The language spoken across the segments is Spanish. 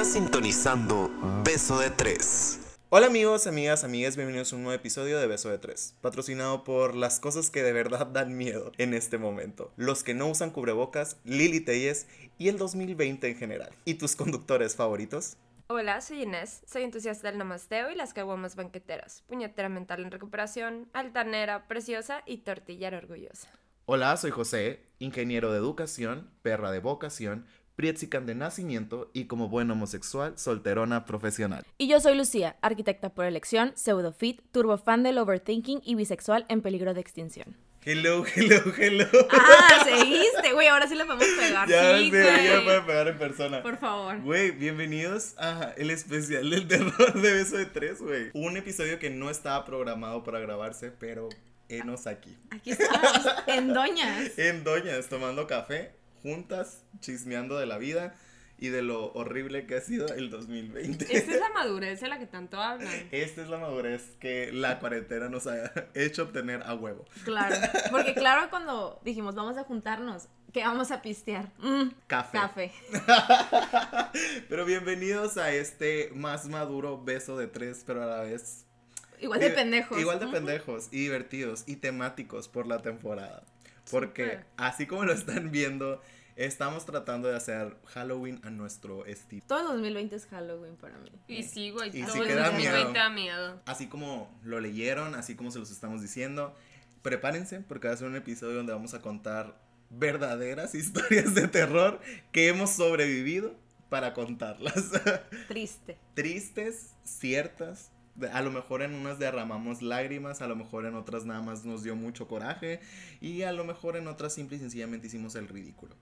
Estás sintonizando Beso de Tres. Hola amigos, amigas, amigas, bienvenidos a un nuevo episodio de Beso de Tres, patrocinado por las cosas que de verdad dan miedo en este momento, los que no usan cubrebocas, Lili Telles y el 2020 en general. ¿Y tus conductores favoritos? Hola, soy Inés, soy entusiasta del namasteo y las caguamas banqueteras, puñetera mental en recuperación, altanera, preciosa y tortillera orgullosa. Hola, soy José, ingeniero de educación, perra de vocación, Prietzican de nacimiento y como buen homosexual, solterona profesional. Y yo soy Lucía, arquitecta por elección, pseudofit, turbofan del overthinking y bisexual en peligro de extinción. Hello, hello, hello. Ah, seguiste, güey, ahora sí le podemos pegar. Ya, sí, güey. ya puede pegar en persona. Por favor. Güey, bienvenidos a el especial del terror de Beso de Tres, güey. Un episodio que no estaba programado para grabarse, pero enos aquí. Aquí estamos, en Doñas. En Doñas, tomando café, juntas, chismeando de la vida y de lo horrible que ha sido el 2020. Esta es la madurez de la que tanto hablan. Esta es la madurez que la cuarentena nos ha hecho obtener a huevo. Claro, porque claro cuando dijimos vamos a juntarnos, que vamos a pistear. Mm, Café. café. Pero bienvenidos a este más maduro beso de tres, pero a la vez Igual de Div- pendejos. Igual de pendejos y divertidos y temáticos por la temporada. Porque Súper. así como lo están viendo, estamos tratando de hacer Halloween a nuestro estilo. Todo el 2020 es Halloween para mí. Y sí, güey, Y todo sí el que da 2020 miedo. da miedo. Así como lo leyeron, así como se los estamos diciendo, prepárense porque va a ser un episodio donde vamos a contar verdaderas historias de terror que hemos sobrevivido para contarlas. Triste. tristes, ciertas. A lo mejor en unas derramamos lágrimas, a lo mejor en otras nada más nos dio mucho coraje y a lo mejor en otras simple y sencillamente hicimos el ridículo.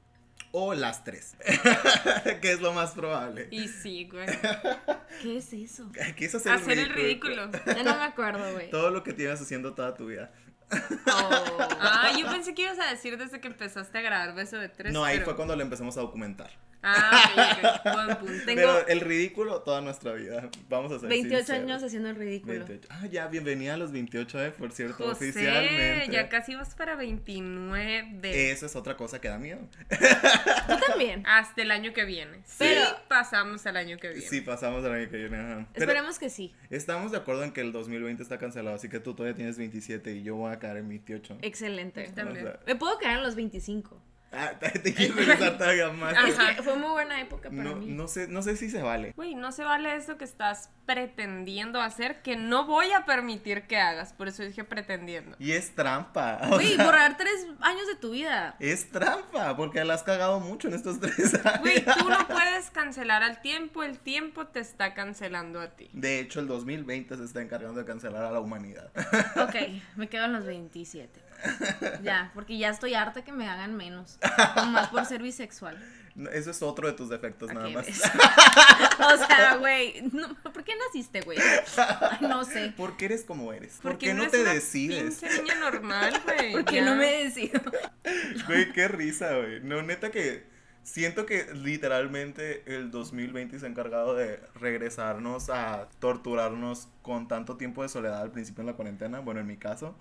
O las tres, que es lo más probable. Y sí, güey. ¿Qué es eso? ¿Qué es hacer, Hacer el ridículo. Ya no me acuerdo, güey. Todo lo que tienes haciendo toda tu vida. Oh. Ah, yo pensé que ibas a decir desde que empezaste a grabar Beso de Tres. no, ahí pero- fue cuando lo empezamos a documentar. Ah, buen punto. Tengo- Pero el ridículo toda nuestra vida. Vamos a ser 28 sinceros. años haciendo el ridículo. 28. Ah, ya, bienvenida a los 28, eh, por cierto, José, oficialmente. ya casi vas para 29. Eso es otra cosa que da miedo. Tú también. Hasta el año que viene. Sí, Pero- pasamos al año que viene. Sí, pasamos el año que viene. ajá. Esperemos que sí. Estamos de acuerdo en que el 2020 está cancelado, así que tú todavía tienes 27 y yo voy a caer en 28. Excelente. También. Me puedo quedar en los 25. Ah, te quiero regresar todavía más. Ajá. Es que fue muy buena época para No, mí. no sé, no sé si se vale. Güey, no se vale esto que estás pretendiendo hacer, que no voy a permitir que hagas. Por eso dije pretendiendo. Y es trampa. Güey, sea, borrar tres años de tu vida. es trampa, porque la has cagado mucho en estos tres años. Güey, tú no puedes cancelar al tiempo, el tiempo te está cancelando a ti. De hecho, el 2020 se está encargando de cancelar a la humanidad. Ok, me quedo en los 27. Ya, porque ya estoy harta que me hagan menos. Más por ser bisexual. No, Eso es otro de tus defectos, nada más. O sea, güey, no, ¿por qué naciste, güey? No sé. ¿Por qué eres como eres? ¿Por, Porque qué no te una decides? Pinche niña normal, güey. ¿Por qué ya. no me decido? Güey, qué risa, güey. No, neta que siento que literalmente el 2020 se ha encargado de regresarnos a torturarnos con tanto tiempo de soledad al principio en la cuarentena, bueno, en mi caso,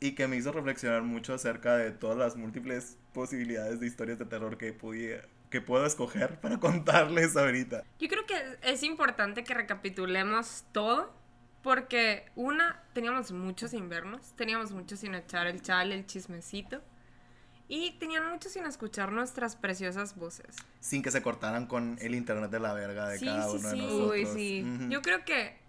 y que me hizo reflexionar mucho acerca de todas las múltiples posibilidades de historias de terror que pudiera que puedo escoger para contarles ahorita. Yo creo que es importante que recapitulemos todo. Porque, una, teníamos muchos invernos, teníamos mucho sin echar el chal, el chismecito. Y tenían mucho sin escuchar nuestras preciosas voces. Sin que se cortaran con el internet de la verga de Sí, cada sí, uno de sí. nosotros. Uy, sí. Yo creo que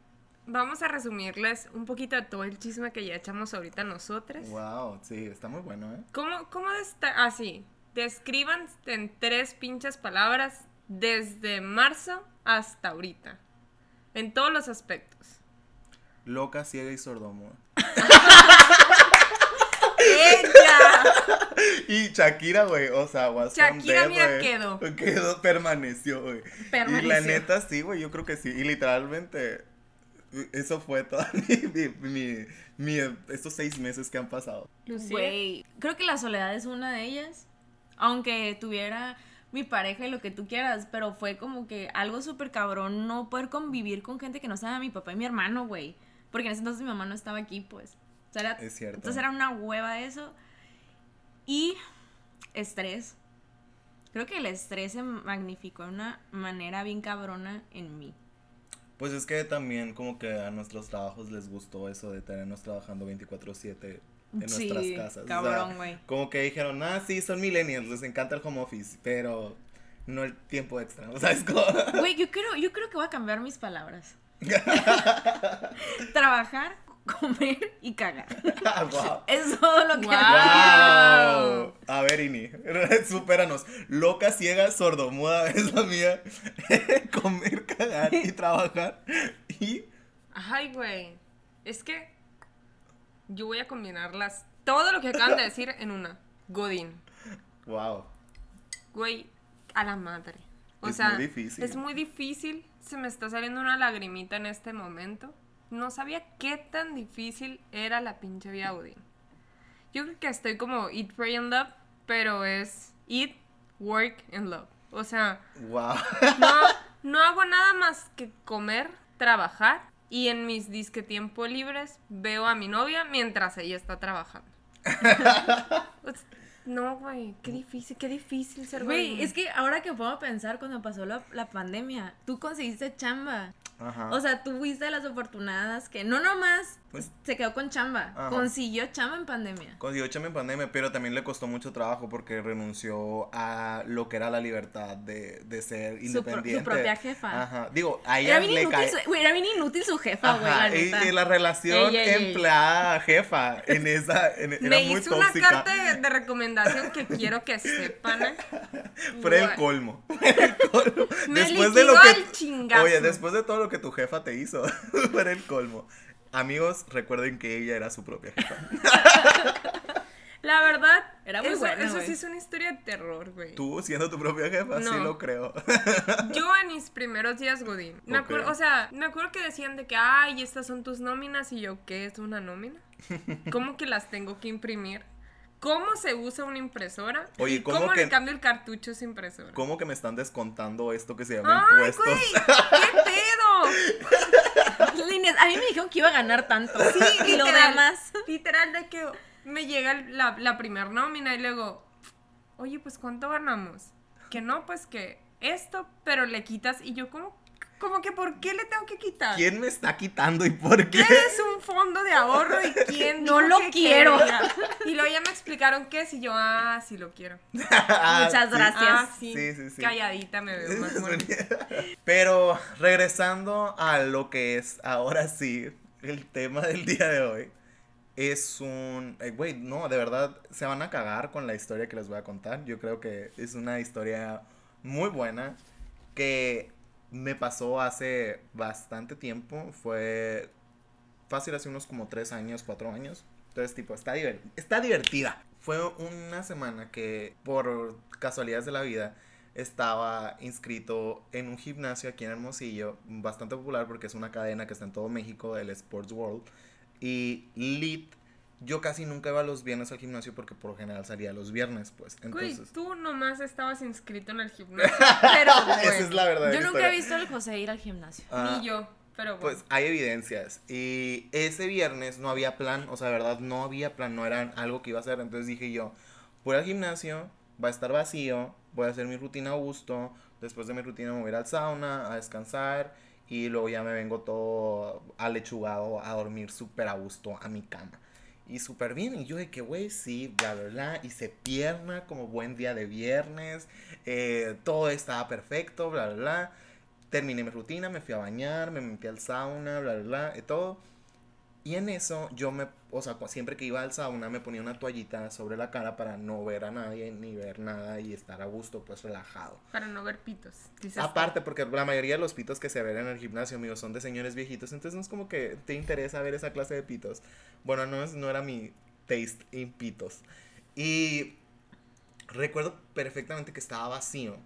vamos a resumirles un poquito de todo el chisme que ya echamos ahorita nosotros. Wow, sí, está muy bueno, ¿eh? ¿Cómo, cómo está? Así, describan en tres pinches palabras desde marzo hasta ahorita. En todos los aspectos. Loca, ciega y sordomuda. ¡Ella! Y Shakira, güey, o sea, was Shakira, mira, güey. quedó. Quedó, permaneció, güey. Y la Permaneció. neta, sí, güey, yo creo que sí. Y literalmente, eso fue toda mi, mi, mi- mi- estos seis meses que han pasado. Lucía. Güey, creo que la soledad es una de ellas. Aunque tuviera mi pareja y lo que tú quieras, pero fue como que algo súper cabrón no poder convivir con gente que no sea mi papá y mi hermano, güey. Porque en ese entonces mi mamá no estaba aquí, pues. O sea, era- Es cierto. Entonces era una hueva eso. Y estrés. Creo que el estrés se magnificó de una manera bien cabrona en mí. Pues es que también como que a nuestros trabajos les gustó eso de tenernos trabajando 24/7 en Sí, nuestras casas. O sea, cabrón, güey. como que dijeron, ah, sí, son millennials, les encanta el home office, pero no el tiempo extra. O sea, es como... Güey, yo creo, yo creo que voy a cambiar mis palabras. Trabajar, comer y cagar. wow. Es todo lo que hago. Wow. A ver, Ini, supéranos. Loca, ciega, sordomuda es la mía. Comer, cagar y trabajar. Y Ay, güey. Es que yo voy a combinarlas. Todo lo que acaban de decir en una. Godín. wow. Güey, a la madre. O Es sea, muy difícil. es muy difícil. Se me está saliendo una lagrimita en este momento. No sabía qué tan difícil era la pinche vida Godín. Yo creo que estoy como Eat, Pray and Love, pero es Eat, Work and Love. O sea, Wow. no, no hago nada más que comer, trabajar y en mis disque tiempo libres veo a mi novia mientras ella está trabajando. No, güey, qué difícil, qué difícil ser Güey, godín. es que ahora que puedo pensar cuando pasó la, la pandemia, tú conseguiste chamba. Ajá. O sea, tú fuiste de las afortunadas que no nomás Pues- se quedó con chamba, Ajá. consiguió chamba en pandemia. Consiguió chamba en pandemia, pero también le costó mucho trabajo porque renunció a lo que era la libertad de, de ser Su pro- independiente. su propia jefa. Ajá. Digo, a Era ella bien, le inútil cae. su, güey, era bien inútil su jefa, güey, la y, la relación empleada-jefa en esa. En, era Me muy hizo una carta de, de recomendación que quiero que sepan. Fue el colmo. El colmo. Me después de lo que. al chingazo. Oye, después de todo lo que tu jefa te hizo, fue el colmo. Amigos, recuerden que ella era su propia jefa. La verdad, Era muy eso, buena, eso sí es una historia de terror, güey. Tú siendo tu propia jefa, sí lo creo. Yo en mis primeros días Godín. Me Ok. acuerdo, o sea, me acuerdo que decían de que, ay, estas son tus nóminas. Y yo, ¿qué es una nómina? ¿Cómo que las tengo que imprimir? ¿Cómo se usa una impresora? Oye, ¿Y ¿cómo ¿cómo, que- le cambio el cartucho a esa impresora? ¿Cómo que me están descontando esto que se llama ¡Ay, impuestos? güey! ¿Qué pedo? A mí me dijeron que iba a ganar tanto. Sí, y lo demás. Literal de que me llega la, la primer nómina y luego, oye, pues ¿cuánto ganamos? Que no, pues que esto, pero le quitas y yo como, como que ¿por qué le tengo que quitar? ¿Quién me está quitando y por qué? ¿Qué es un fondo de ahorro y quién No lo que quiero. quería? Y luego ya me explicaron qué es y yo, ah, sí lo quiero. Ah, Muchas sí. gracias. Ah, sí. Sí, sí, sí. Calladita me veo más bonita. Pero regresando a lo que es ahora sí el tema del día de hoy. Es un... eh, Güey, no, de verdad se van a cagar con la historia que les voy a contar. Yo creo que es una historia muy buena que me pasó hace bastante tiempo. Fue fácil, hace unos como tres años, cuatro años. Entonces, tipo, está, diver- está divertida. Fue una semana que, por casualidades de la vida, estaba inscrito en un gimnasio aquí en Hermosillo, bastante popular porque es una cadena que está en todo México, el Sports World. Y lit, yo casi nunca iba los viernes al gimnasio porque por lo general salía los viernes, pues. Güey, Entonces, tú nomás estabas inscrito en el gimnasio. Pero, güey, esa es la verdad. Yo nunca he visto al José ir al gimnasio. Ni yo, pero bueno. Pues hay evidencias. Y ese viernes no había plan, o sea, de verdad no había plan, no era algo que iba a hacer. Entonces dije yo, voy al gimnasio, va a estar vacío, voy a hacer mi rutina a gusto. Después de mi rutina me voy a ir al sauna, a descansar. Y luego ya me vengo todo alechugado a dormir súper a gusto a mi cama. Y súper bien. Y yo de que, güey, sí, bla, bla, bla. Hice pierna como buen día de viernes. eh, todo estaba perfecto, bla, bla, bla. Terminé mi rutina, me fui a bañar, me metí al sauna, bla, bla, bla, y todo. Y en eso yo me, o sea, siempre que iba al sauna me ponía una toallita sobre la cara para no ver a nadie ni ver nada y estar a gusto, pues relajado. Para no ver pitos. Aparte, porque la mayoría de los pitos que se ven en el gimnasio, amigos, son de señores viejitos, entonces no es como que te interesa ver esa clase de pitos. Bueno, no, es, no era mi taste en pitos. Y recuerdo perfectamente que estaba vacío.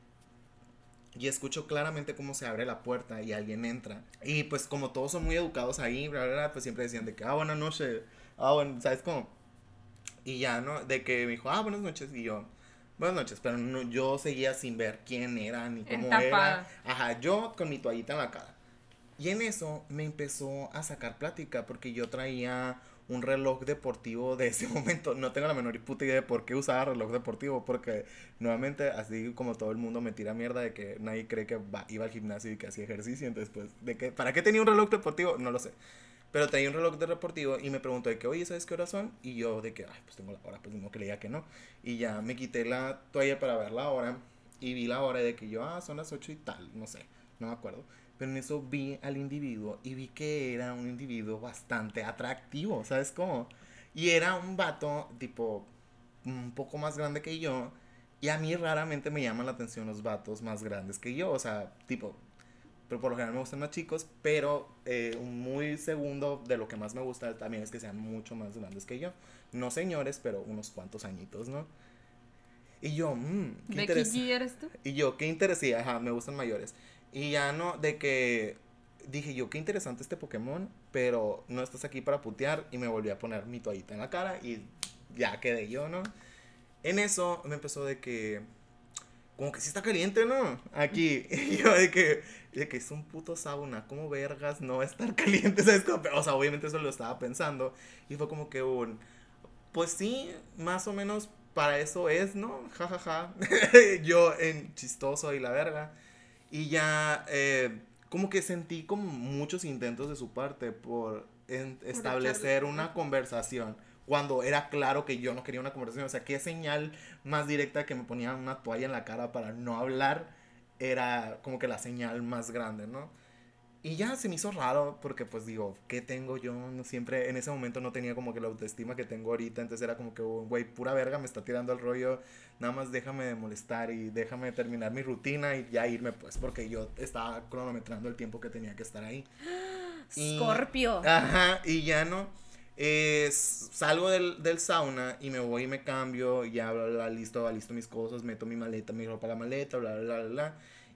Y escucho claramente cómo se abre la puerta y alguien entra. Y pues como todos son muy educados ahí, bla, bla, bla, pues siempre decían de que, ah, buenas noches. Ah, bueno, ¿sabes cómo? Y ya, ¿no? De que me dijo, ah, buenas noches. Y yo, buenas noches. Pero no, yo seguía sin ver quién era ni cómo Entapada. era. Ajá, yo con mi toallita en la cara. Y en eso me empezó a sacar plática porque yo traía un reloj deportivo de ese momento. No tengo la menor puta idea de por qué usaba reloj deportivo, porque nuevamente, así como todo el mundo me tira mierda de que nadie cree que va- iba al gimnasio y que hacía ejercicio, entonces pues, de que, ¿para qué tenía un reloj deportivo? No lo sé. Pero tenía un reloj de deportivo y me preguntó de que, oye, ¿sabes qué horas son? Y yo de que, ay, pues tengo la hora, pues no creía que no. Y ya me quité la toalla para ver la hora y vi la hora de que yo, ah, son las 8 y tal, no sé, no me acuerdo. Pero en eso vi al individuo y vi que era un individuo bastante atractivo, ¿sabes cómo? Y era un vato tipo un poco más grande que yo. Y a mí raramente me llaman la atención los vatos más grandes que yo. O sea, tipo, pero por lo general me gustan más chicos. Pero eh, un muy segundo de lo que más me gusta también es que sean mucho más grandes que yo. No señores, pero unos cuantos añitos, ¿no? Y yo, mmm, qué ¿Becky interesante. Eres tú? Y yo, qué interesante, ajá, me gustan mayores. Y ya no, de que dije yo, qué interesante este Pokémon, pero no estás aquí para putear. Y me volví a poner mi toallita en la cara y ya quedé yo, ¿no? En eso me empezó de que, como que sí está caliente, ¿no? Aquí. Y yo de que, de que es un puto sauna, ¿cómo vergas no estar caliente? ¿Sabes? O sea, obviamente eso lo estaba pensando. Y fue como que un, pues sí, más o menos para eso es, ¿no? Ja, ja, ja. Yo en chistoso y la verga. Y ya, eh, como que sentí como muchos intentos de su parte por en- establecer una conversación. Cuando era claro que yo no quería una conversación. O sea, qué señal más directa que me ponían una toalla en la cara para no hablar era como que la señal más grande, ¿no? Y ya se me hizo raro porque pues digo, ¿qué tengo yo? No siempre en ese momento no tenía como que la autoestima que tengo ahorita, entonces era como que, oh, güey, pura verga me está tirando el rollo, nada más déjame de molestar y déjame terminar mi rutina y ya irme pues porque yo estaba cronometrando el tiempo que tenía que estar ahí. Y- Scorpio. Ajá, y ya no. eh, salgo del, del sauna y me voy y me cambio, ya bla, bla, bla, listo, listo mis cosas, meto mi maleta, mi ropa a la maleta, bla, bla, bla, bla, bla.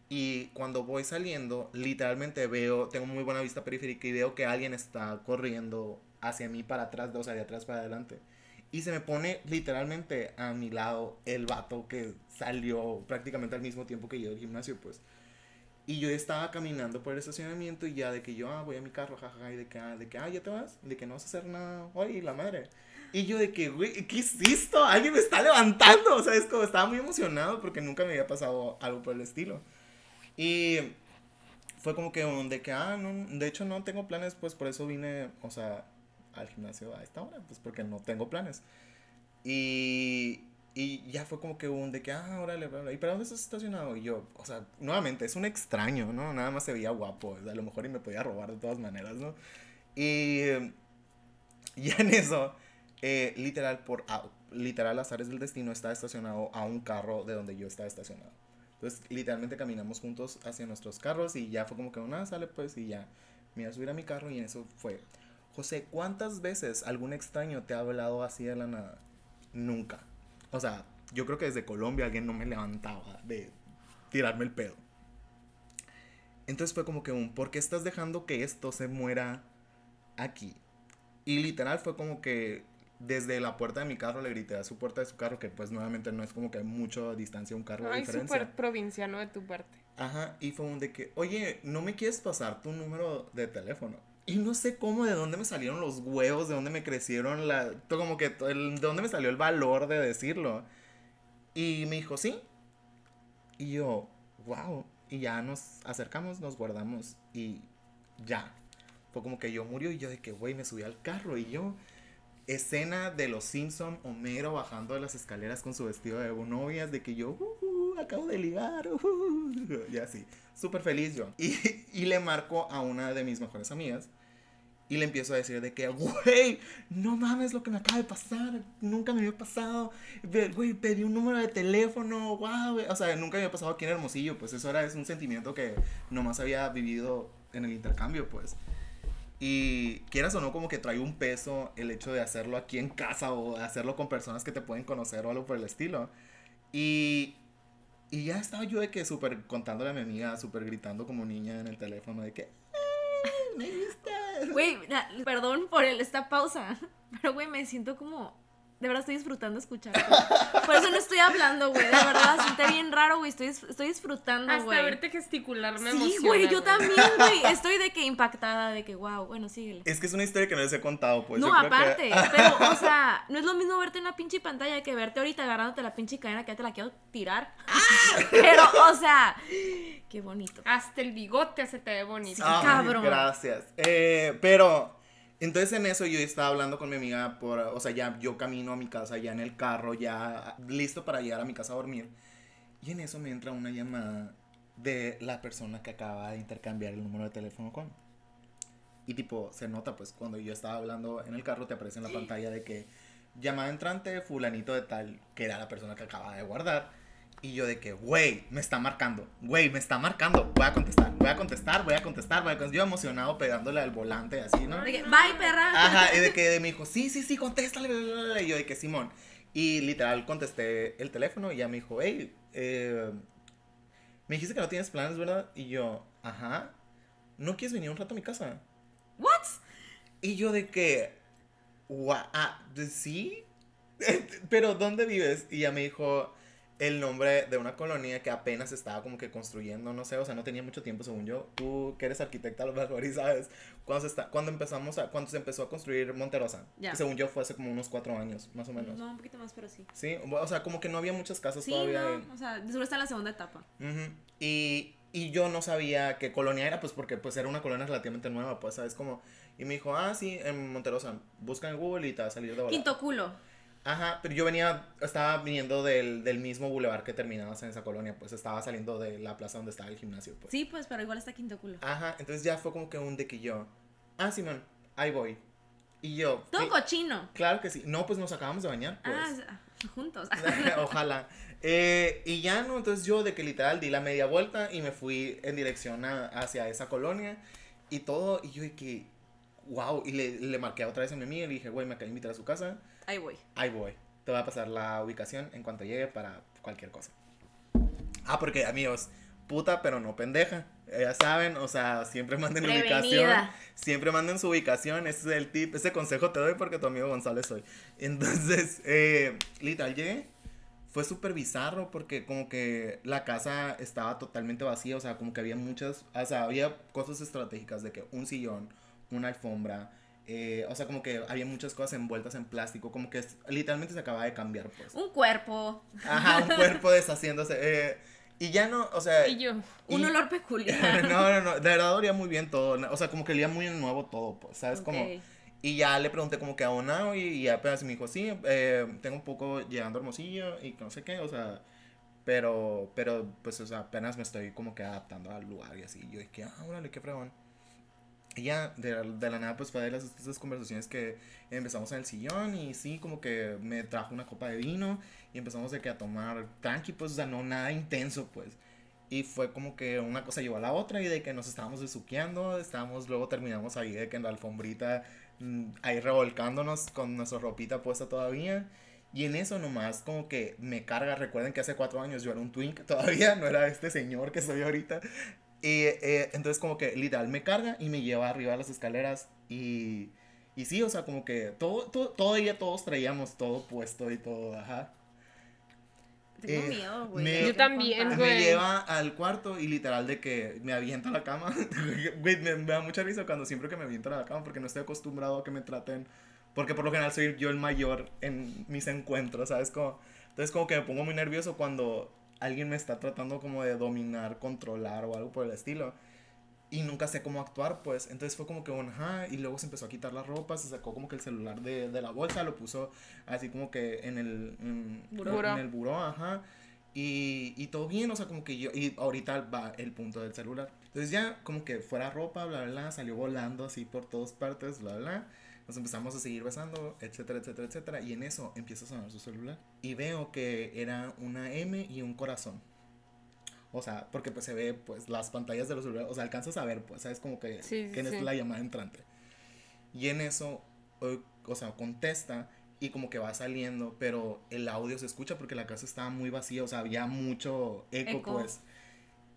Y cuando voy saliendo, literalmente veo, tengo muy buena vista periférica y veo que alguien está corriendo hacia mí para atrás, o sea, de atrás para adelante. Y se me pone literalmente a mi lado el vato que salió prácticamente al mismo tiempo que yo del gimnasio, pues. Y yo estaba caminando por el estacionamiento y ya de que yo, ah, voy a mi carro, jajaja, y de que, ah, de que, ah, ya te vas, de que no vas a hacer nada hoy, la madre. Y yo de que, güey, ¿qué es esto? Alguien me está levantando, o sea, es como, estaba muy emocionado porque nunca me había pasado algo por el estilo. Y fue como que un de que, ah, no, de hecho no tengo planes, pues por eso vine, o sea, al gimnasio a esta hora, pues porque no tengo planes. Y, y ya fue como que un de que, ah, órale, bla, bla, ¿y para dónde estás estacionado? Y yo, o sea, nuevamente, es un extraño, ¿no? Nada más se veía guapo, o sea, a lo mejor y me podía robar de todas maneras, ¿no? Y ya en eso, eh, literal, por a- literal, azares del destino, estaba estacionado a un carro de donde yo estaba estacionado. Entonces, literalmente caminamos juntos hacia nuestros carros y ya fue como que una sale pues y ya me iba a subir a mi carro y en eso fue. José, ¿cuántas veces algún extraño te ha hablado así de la nada? Nunca. O sea, yo creo que desde Colombia alguien no me levantaba de tirarme el pedo. Entonces fue como que un, ¿por qué estás dejando que esto se muera aquí? Y literal fue como que desde la puerta de mi carro le grité a su puerta de su carro, que pues nuevamente no es como que hay mucha distancia, un carro de Ay, diferencia. súper provinciano de tu parte. Ajá, y fue un de que, oye, ¿no me quieres pasar tu número de teléfono? Y no sé cómo, de dónde me salieron los huevos, de dónde me crecieron la... Como que, de dónde me salió el valor de decirlo. Y me dijo, sí. Y yo, wow. Y ya nos acercamos, nos guardamos y ya. Fue como que yo murió y yo de que, güey, me subí al carro y yo... Escena de los Simpson, Homero bajando de las escaleras con su vestido de novias, de que yo, "Ujú, acabo de ligar, ujú", y así, súper feliz yo. Y, y le marco a una de mis mejores amigas y le empiezo a decir de que, güey, no mames lo que me acaba de pasar, nunca me había pasado, güey, pedí un número de teléfono, wow, o sea, nunca me había pasado aquí en Hermosillo, pues eso era, es un sentimiento que nomás había vivido en el intercambio, pues. Y quieras o no, como que trae un peso el hecho de hacerlo aquí en casa o hacerlo con personas que te pueden conocer o algo por el estilo. Y, y ya estaba yo de que súper contándole a mi amiga, súper gritando como niña en el teléfono de que, "Ah, me gusta. Güey, perdón por el, esta pausa, pero güey, me siento como... De verdad estoy disfrutando escuchar. Por eso no estoy hablando, güey. De verdad, siente bien raro, güey. Estoy, estoy disfrutando, Hasta güey. verte gesticular me Sí, güey, yo también, güey. Estoy de que impactada, de que, wow, bueno, síguele. Es que es una historia que no les he contado, pues. no, yo creo que- aparte, pero, o sea, no es lo mismo verte en una pinche pantalla que verte ahorita agarrándote la pinche cadena que ya te la quiero tirar. Pero, o sea, qué bonito. Hasta el bigote se te ve bonito. Ay, cabrón. Gracias. Eh, pero, entonces en eso yo estaba hablando con mi amiga por, o sea, ya yo camino a mi casa, ya en el carro, ya listo para llegar a mi casa a dormir. Y en eso me entra una llamada de la persona que acaba de intercambiar el número de teléfono con. Y tipo, se nota pues cuando yo estaba hablando en el carro te aparece en la pantalla de que llamada entrante fulanito de tal, que era la persona que acaba de guardar. Y yo de que, güey, me está marcando, güey, me está marcando, voy a contestar, voy a contestar, voy a contestar, voy a contestar. Yo emocionado pegándole al volante así, ¿no? De que, bye, perra. Ajá, y de que me dijo, sí, sí, sí, contéstale, bla, bla, bla", y yo de que Simón. Y literal contesté el teléfono y ya me dijo, hey, eh, me dijiste que no tienes planes, ¿verdad? Y yo, ajá, ¿no quieres venir un rato a mi casa? What? Y yo de que, "Gua- ah, ¿sí? Pero ¿dónde vives? Y ya me dijo el nombre de una colonia que apenas estaba como que construyendo, no sé, o sea, no tenía mucho tiempo según yo. Tú que eres arquitecta a lo mejor y sabes, cuando, se está, cuando empezamos a, cuando se empezó a construir Monterosa, que según yo fue hace como unos cuatro años, más o menos. No, un poquito más, pero sí. Sí, o sea, como que no había muchas casas Sí, todavía. ahí. no, o sea, seguro está en la segunda etapa. Y, y yo no sabía qué colonia era, pues porque pues era una colonia relativamente nueva, pues, ¿sabes? Como, y me dijo, ah, sí, en Monterosa, busca en Google y te va a salir de volada. Quinto culo. Ajá, pero yo venía, estaba viniendo del, del mismo bulevar que terminabas en esa colonia, pues estaba saliendo de la plaza donde estaba el gimnasio, pues. Sí, pues, pero igual está quinto culo. Ajá, entonces ya fue como que un de que yo, ah, Simón, ahí voy. Y yo, Todo "Sí, cochino. claro que sí, no, pues nos acabamos de bañar, pues. Ah, s- juntos. Ojalá. Eh, y ya no, entonces yo de que literal di la media vuelta y me fui en dirección a- hacia esa colonia y todo. Y yo de que, wow. Y le, le marqué otra vez a mi amiga y le dije, güey, me acaba de invitar a su casa. Ahí voy. Ahí voy. Te voy a pasar la ubicación en cuanto llegue para cualquier cosa. Ah, porque amigos, puta pero no pendeja. Ya saben, o sea, siempre manden la ubicación. Prevenida. Siempre manden su ubicación. Ese es el tip. Ese consejo te doy porque tu amigo González soy. Entonces, eh, literal, llegué. Fue súper bizarro porque como que la casa estaba totalmente vacía. O sea, como que había muchas, o sea, había cosas estratégicas de que un sillón, una alfombra. Eh, o sea, como que había muchas cosas envueltas en plástico. Como que literalmente se acaba de cambiar, pues. Un cuerpo. Ajá, un cuerpo deshaciéndose. eh, y ya no, o sea. Y yo, Un y- olor peculiar. no, no, no, de verdad olía muy bien todo. O sea, como que olía muy nuevo todo, pues, ¿sabes? Como, Ok. y ya le pregunté como que a una y, y apenas me dijo, sí, eh, tengo un poco llegando a Hermosillo y no sé qué, o sea, pero, pero, pues, o sea, apenas me estoy como que adaptando al lugar y así. Y yo dije, ah, órale, qué fregón. Ya, de, de la nada, pues fue de las, conversaciones que empezamos en el sillón y sí, como que me trajo una copa de vino y empezamos de que a tomar tranqui, pues, o sea, no nada intenso, pues. Y fue como que una cosa llevó a la otra y de que nos estábamos besuqueando, estábamos, luego terminamos ahí de que en la alfombrita, mm, ahí revolcándonos con nuestra ropita puesta todavía. Y en eso nomás como que me carga, recuerden que hace cuatro años yo era un twink todavía, no era este señor que soy ahorita. Y eh, entonces como que literal me carga y me lleva arriba de las escaleras y, y sí, o sea, como que todo, todo, todavía todos traíamos todo puesto y todo, ajá. Tengo Eh, miedo, güey. Yo también, güey. Me lleva al cuarto y literal de que me avienta a la cama. Güey, me, me da mucha risa cuando siempre que me avientan a la cama porque no estoy acostumbrado a que me traten. Porque por lo general soy yo el mayor en mis encuentros, ¿sabes? Como, entonces como que me pongo muy nervioso cuando alguien me está tratando como de dominar, controlar o algo por el estilo. Y nunca sé cómo actuar, pues. Entonces fue como que un ajá. Y luego se empezó a quitar la ropa, se sacó como que el celular de, de la bolsa, lo puso así como que en el, en, Buró. en el buró, ajá. Y, y todo bien, o sea, como que yo. Y ahorita va el punto del celular. Entonces ya, como que fuera ropa, bla, bla, bla, salió volando así por todas partes, bla, bla. Nos empezamos a seguir besando, etcétera, etcétera, etcétera. Y en eso empieza a sonar su celular. Y veo que era una M y un corazón. O sea, porque pues se ve pues las pantallas de los celulares, o sea, alcanzas a ver, pues, sabes como que Sí, sí, quién es sí. la llamada entrante. Y en eso, eh, o sea, contesta y como que va saliendo, pero el audio se escucha porque la casa estaba muy vacía, o sea, había mucho eco, Eco. pues.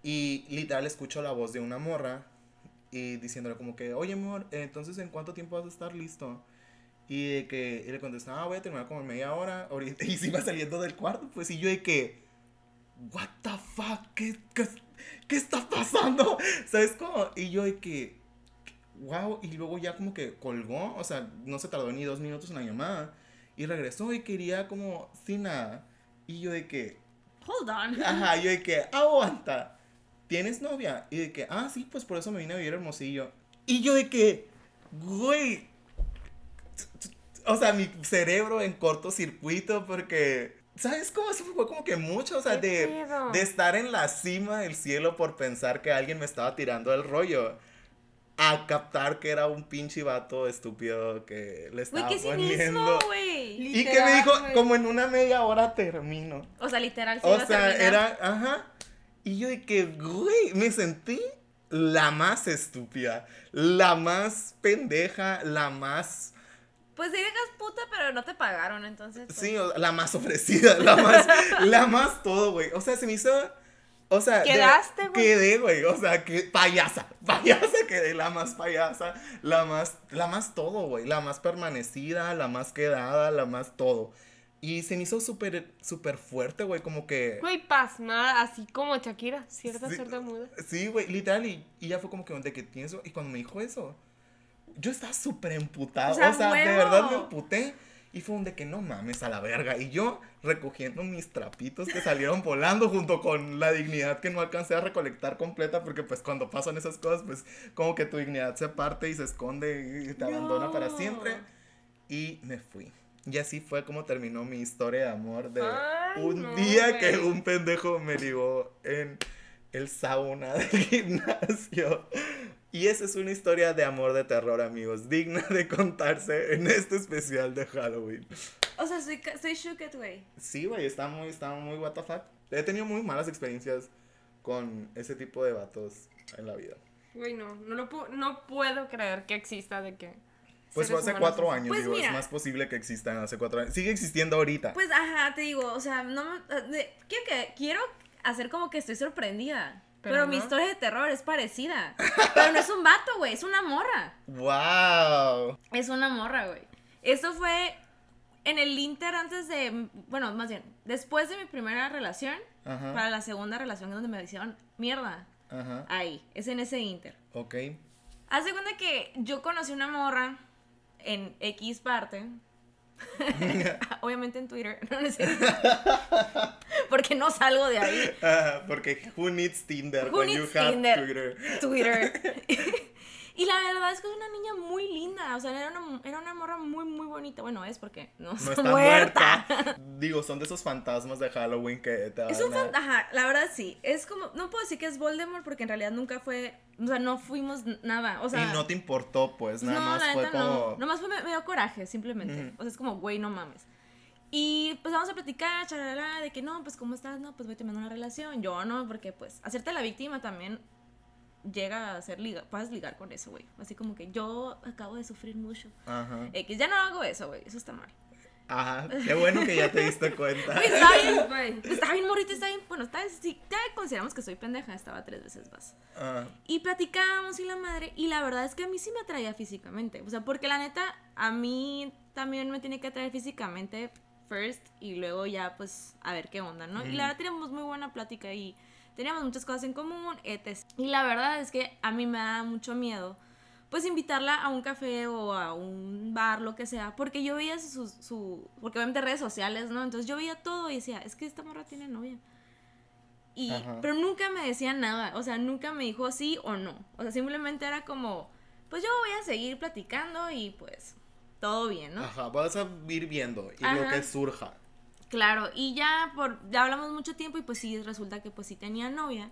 Y literal escucho la voz de una morra y diciéndole como que, oye amor, entonces ¿en cuánto tiempo vas a estar listo? Y de que y le contestaba, ah, voy a terminar como en media hora. ahorita", Y se iba saliendo del cuarto, pues. Y yo de que, what the fuck, ¿qué, qué, qué está pasando? ¿Sabes cómo? Y yo de que, wow. Y luego ya como que colgó, o sea, no se tardó ni dos minutos en la llamada. Y regresó y quería como sin nada. Y yo de que, Hold on. Ajá, yo de que, aguanta, ¿tienes novia? Y de que, ah, sí, pues por eso me vine a vivir a hermosillo. Y yo de que, güey, o sea, mi cerebro en cortocircuito porque, ¿sabes cómo? Eso fue como que mucho, o sea, ¿Qué de, de estar en la cima del cielo por pensar que alguien me estaba tirando el rollo. A captar que era un pinche vato estúpido que le estaba qué poniendo. güey. Y que me dijo, como en una media hora termino. O sea, literal, sí O sea, era, ajá. Y yo de que, güey, me sentí la más estúpida, la más pendeja, la más, Pues sí dejas puta, pero no te pagaron, entonces. pues. sí, la más ofrecida, la más, la más todo, güey. O sea, se me hizo, o sea. Quedaste, güey. Quedé, güey, o sea, que payasa, payasa quedé, la más payasa, la más, la más todo, güey, la más permanecida, la más quedada, la más todo. Y se me hizo súper, súper fuerte, güey, como que... Güey, pasmada, así como Shakira, cierta, Sí. cierta muda. Sí, güey, literal, y, y ya fue como que, ¿de qué tienes? Y cuando me dijo eso, yo estaba súper emputado. O O sea, sea, de verdad me emputé. Y fue un de que no mames a la verga. Y yo recogiendo mis trapitos que salieron volando junto con la dignidad que no alcancé a recolectar completa. Porque pues cuando pasan esas cosas, pues como que tu dignidad se parte y se esconde y te abandona para No. siempre. Y me fui. Y así fue como terminó mi historia de amor de Ay, un no, día que güey. un pendejo me ligó en el sauna del gimnasio. Y esa es una historia de amor de terror, amigos, digna de contarse en este especial de Halloween. O sea, soy, soy shooked, güey. Sí, güey, está muy, está muy what the fuck. He tenido muy malas experiencias con ese tipo de vatos en la vida. Güey, no, no, lo pu- no puedo creer que exista de que. Pues fue hace humanos cuatro años, Pues digo, mira. es más posible que existan hace cuatro años. Sigue existiendo ahorita. Pues, ajá, te digo, o sea, no me- eh, de- quiero, que, quiero hacer como que estoy sorprendida. Pero, Pero mi historia de terror es parecida. Pero no es un vato, güey, es una morra. ¡Wow! Es una morra, güey. Esto fue en el Inter antes de, bueno, más bien, después de mi primera relación, Ajá. para la segunda relación donde me hicieron mierda. Ajá. Ahí, es en ese Inter. Ok. Haz de cuenta que yo conocí una morra en X parte. Obviamente en Twitter. No, no es cierto. Porque no salgo de ahí. Ah, porque who needs Tinder Who when you needs have Tinder? Twitter? Twitter. y la verdad es que es una niña muy linda. O sea, era una, era una morra muy, muy bonita. Bueno, es porque no, No está, muerta. muerta. Digo, son de esos fantasmas de Halloween que te Es un a- fan- Ajá, la verdad sí. Es como. No puedo decir que es Voldemort porque en realidad nunca fue. O sea, no fuimos nada. O sea. y no te importó, pues, nada no, más la fue neta como... no. Nomás fue, me, me dio coraje, simplemente. O sea, es como, güey, no mames. Y pues vamos a platicar, charala, de que no, pues ¿cómo estás? No, pues voy terminando una relación. Yo no, porque pues hacerte la víctima también llega a ser liga, puedes ligar con eso, güey. Así como que yo acabo de sufrir mucho. Ajá. X, ya no hago eso, güey, eso está mal. Ajá. Qué bueno que ya te diste cuenta. Güey, está bien, Güey. está bien morrita, está bien, bueno, está, sí, ya consideramos que soy pendeja, estaba tres veces más. Ah, Y platicábamos y la madre, y la verdad es que a mí sí me atraía físicamente. O sea, porque la neta, a mí también me tiene que atraer físicamente first y luego ya, pues, a ver qué onda, ¿no? Y la verdad teníamos muy buena plática y teníamos muchas cosas en común, etc. Y la verdad es que a mí me da mucho miedo, pues, invitarla a un café o a un bar, lo que sea, porque yo veía su, su porque obviamente redes sociales, ¿no? Entonces yo veía todo y decía, es que esta morra tiene novia. Y, Ajá. pero nunca me decía nada, o sea, nunca me dijo sí o no. O sea, simplemente era como, pues yo voy a seguir platicando y pues todo bien, ¿no? Ajá, vas a ir viendo y lo que surja. Claro, y ya por ya hablamos mucho tiempo y pues sí resulta que pues sí tenía novia.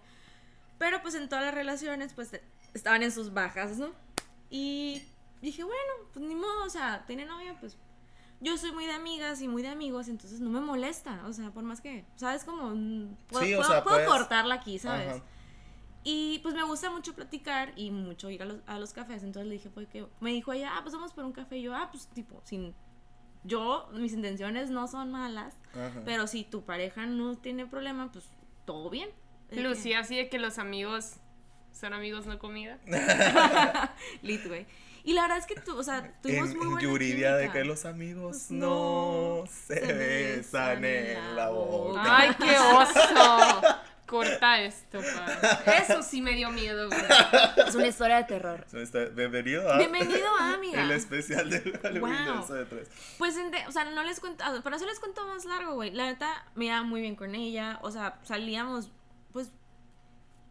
Pero pues en todas las relaciones pues estaban en sus bajas, ¿no? Y dije, bueno, pues ni modo, o sea, tiene novia, pues yo soy muy de amigas y muy de amigos, entonces no me molesta, o sea, por más que, ¿sabes? Como, mm, puedo, Sí, puedo- sea, puedo cortarla aquí, ¿sabes? Ajá. Y pues me gusta mucho platicar y mucho ir a los, a los cafés. Entonces le dije, fue que me dijo ella, ah, pues vamos por un café. Y yo, ah, pues tipo, sin. Yo, mis intenciones no son malas, Ajá. pero si tu pareja no tiene problema, pues todo bien. Lucía, así de que los amigos son amigos, no comida. Lit, güey. Y la verdad es que tú, o sea, tuvimos En, muy en buena Yuridia de que los amigos No no se besan en la boca. Ay, qué oso. Corta esto, pa. Eso sí me dio miedo, güey. Es una historia de terror. Bienvenido a Bienvenido a amiga. el especial de Halloween Wow. de Tres. Pues, o sea, no les cuento, ah, para eso les cuento más largo, güey. La neta, me iba muy bien con ella, o sea, salíamos, pues,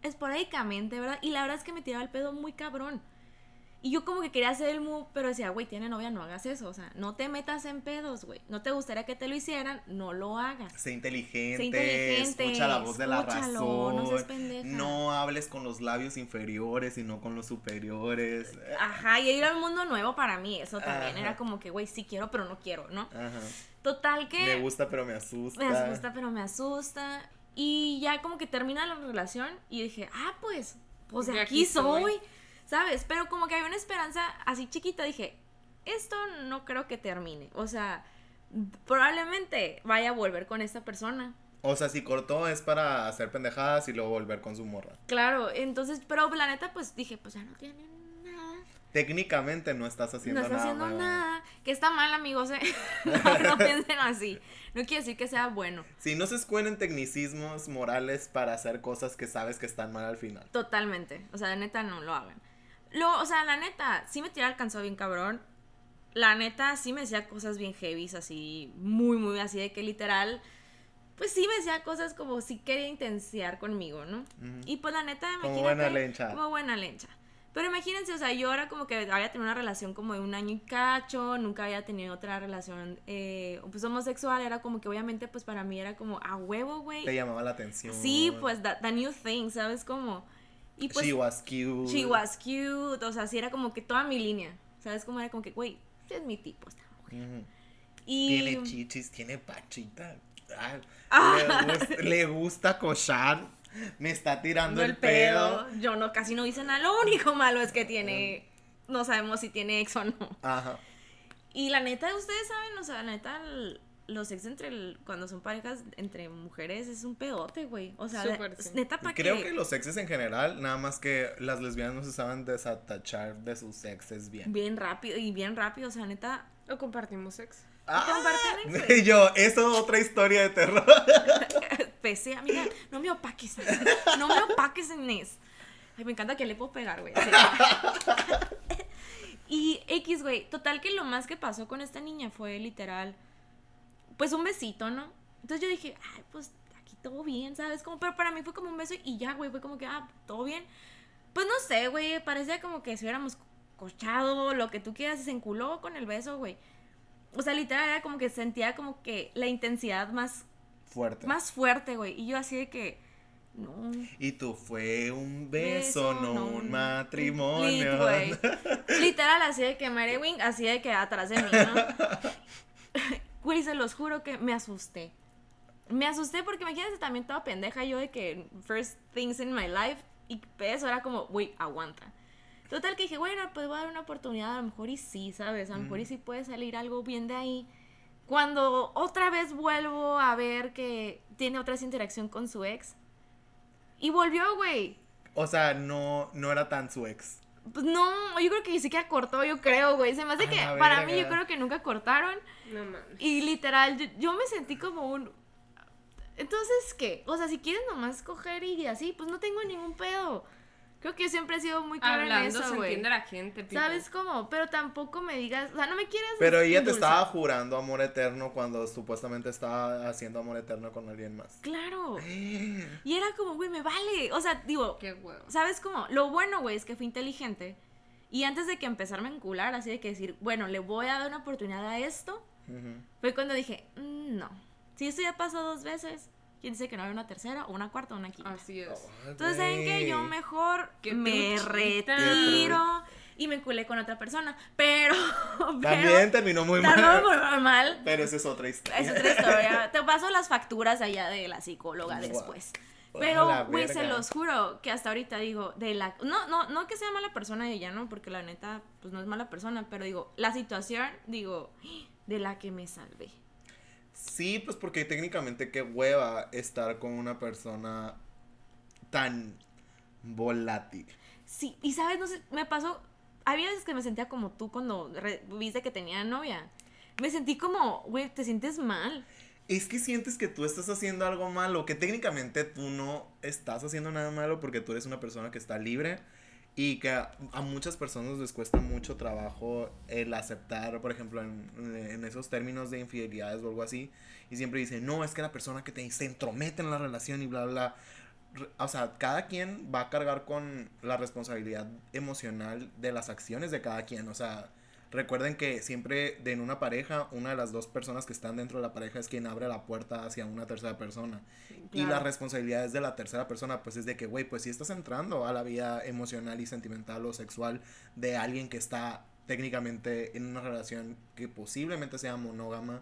esporádicamente, ¿verdad? Y la verdad es que me tiraba el pedo muy cabrón. Y yo como que quería hacer el move, pero decía, güey, tiene novia, no hagas eso, o sea, no te metas en pedos, güey. No te gustaría que te lo hicieran, no lo hagas. Sé inteligente, Sé inteligente, escucha la voz de la razón. no seas pendeja. no hables con los labios inferiores, sino con los superiores. Ajá, y era un mundo nuevo para mí, eso también. Ajá. Era como que, güey, sí quiero, pero no quiero, ¿no? Ajá. Total que... Me gusta, pero me asusta. Me asusta, pero me asusta. Y ya como que termina la relación y dije, ah, pues, pues de De aquí aquí soy. soy, ¿sabes? Pero como que había una esperanza así chiquita, dije, esto no creo que termine. O sea, probablemente vaya a volver con esta persona. O sea, si cortó es para hacer pendejadas y luego volver con su morra. Claro, entonces, pero la neta, pues dije, pues ya no tiene nada. Técnicamente no estás haciendo no está nada. haciendo nada. Que está mal, amigos, ¿eh? no, no piensen así. No quiere decir que sea bueno. Si no se escuelen tecnicismos morales para hacer cosas que sabes que están mal al final. Totalmente. O sea, neta, no lo hagan. Lo, o sea, la neta, sí me tiraba el cansado bien cabrón. La neta, sí me decía cosas bien heavies, así, muy, muy así, de que literal, pues sí me decía cosas como si quería intensiar conmigo, ¿no? Y pues la neta, Como imagínate. buena lencha. Como buena lencha. Pero imagínense, o sea, yo era como que había tenido una relación como de un año y cacho, nunca había tenido otra relación, eh, pues homosexual, era como que obviamente, pues para mí era como a huevo, güey. Te llamaba la atención. Sí, pues, the, the new thing, ¿sabes cómo? Y pues, She was cute. she was cute, o sea, sí era como que toda mi línea, ¿sabes cómo era? Como que, güey, este es mi tipo, esta mujer. Y... Tiene chichis, tiene pachita. Ah, Ah. Le, gusta, le gusta cochar. Me está tirando el pedo. Yo no, casi no hice nada. Lo único malo es que tiene, no sabemos si tiene ex o no. Ajá. Y la neta, ustedes saben, o sea, la neta, el- los ex entre, el- cuando son parejas entre mujeres es un pedote, güey. O sea, Súper, la- sí. neta, para Creo que los exes en general, nada más que las lesbianas no se saben desatachar de sus exes bien. Bien rápido, y bien rápido, o sea, neta, O compartimos sex. Ah, comparten yo, eso es otra historia de terror. Pese, amiga, no me opaques. No me opaques en eso. Ay, me encanta que le puedo pegar, güey. y X, güey. Total que lo más que pasó con esta niña fue literal. Pues un besito, ¿no? Entonces yo dije, ay, pues aquí todo bien, ¿sabes? Como, pero para mí fue como un beso y ya, güey. Fue como que, ah, todo bien. Pues no sé, güey. Parecía como que si hubiéramos cochado, lo que tú quieras, y se enculó con el beso, güey. O sea, literal era como que sentía como que la intensidad más Fuerte. más fuerte, güey. Y yo así de que, no. Y tú fue un beso, beso, no, un matrimonio. Lit. Literal, así de que Mary Wing, así de que atrás de mí, ¿no? Güey, se los juro que me asusté. Me asusté porque imagínate también toda pendeja yo de que first things in my life y eso era como, güey, aguanta. Total que dije, bueno, pues voy a dar una oportunidad, a lo mejor y sí, ¿sabes? A lo mejor y sí puede salir algo bien de ahí. Cuando otra vez vuelvo a ver que tiene otra interacción con su ex. Y volvió, güey. O sea, no, no era tan su ex. Pues no, yo creo que ni siquiera cortó, yo creo, güey. Se me hace A que para mí yo creo que nunca cortaron. No mames. Y literal, yo, yo me sentí como un... Entonces, ¿qué? O sea, si quieres nomás coger y así, pues no tengo ningún pedo. Creo que yo siempre he sido muy clara en Hablando eso, se güey. entiende la gente, people. ¿Sabes cómo? Pero tampoco me digas, o sea, no me quieras Pero ella te endulzar. estaba jurando amor eterno cuando supuestamente estaba haciendo amor eterno con alguien más. Claro. Y era como, güey, me vale. O sea, digo, Qué huevo. ¿sabes cómo? Lo bueno, güey, es que fui inteligente. Y antes de que empezarme a encular, así de que decir, bueno, le voy a dar una oportunidad a esto, Ujú. fue cuando dije, "Mm, no. Si esto ya pasó dos veces, ¿quién dice que no hay una tercera, o una cuarta, o una quinta? Así es. Entonces, ¿saben qué? Yo mejor Qué me truchita. retiro y me enculé con otra persona. Pero, También terminó muy mal. muy mal. Pero esa es otra historia. Es otra historia. Te paso las facturas allá de la psicóloga después. Pero, güey, se los juro que hasta ahorita digo, de la... No, no, no que sea mala persona ella, ¿no? Porque la neta, pues no es mala persona, pero digo, la situación, digo, de la que me salvé. Sí, pues porque técnicamente qué hueva estar con una persona tan volátil. Sí, y sabes, no sé, me pasó había veces que me sentía como tú cuando re- viste que tenía novia. Me sentí como, güey, te sientes mal. Es que sientes que tú estás haciendo algo malo, que técnicamente tú no estás haciendo nada malo porque tú eres una persona que está libre y que a, muchas personas les cuesta mucho trabajo el aceptar, por ejemplo, en, en esos términos de infidelidades o algo así, y siempre dicen, no, es que la persona que te, se entromete en la relación y bla, bla, bla. O sea, cada quien va a cargar con la responsabilidad emocional de las acciones de cada quien, o sea, Recuerden que siempre de en una pareja, una de las dos personas que están dentro de la pareja es quien abre la puerta hacia una tercera persona. Y la responsabilidad es de la tercera persona, pues es de que, güey, pues si estás entrando a la vida emocional y sentimental o sexual de alguien que está técnicamente en una relación que posiblemente sea monógama,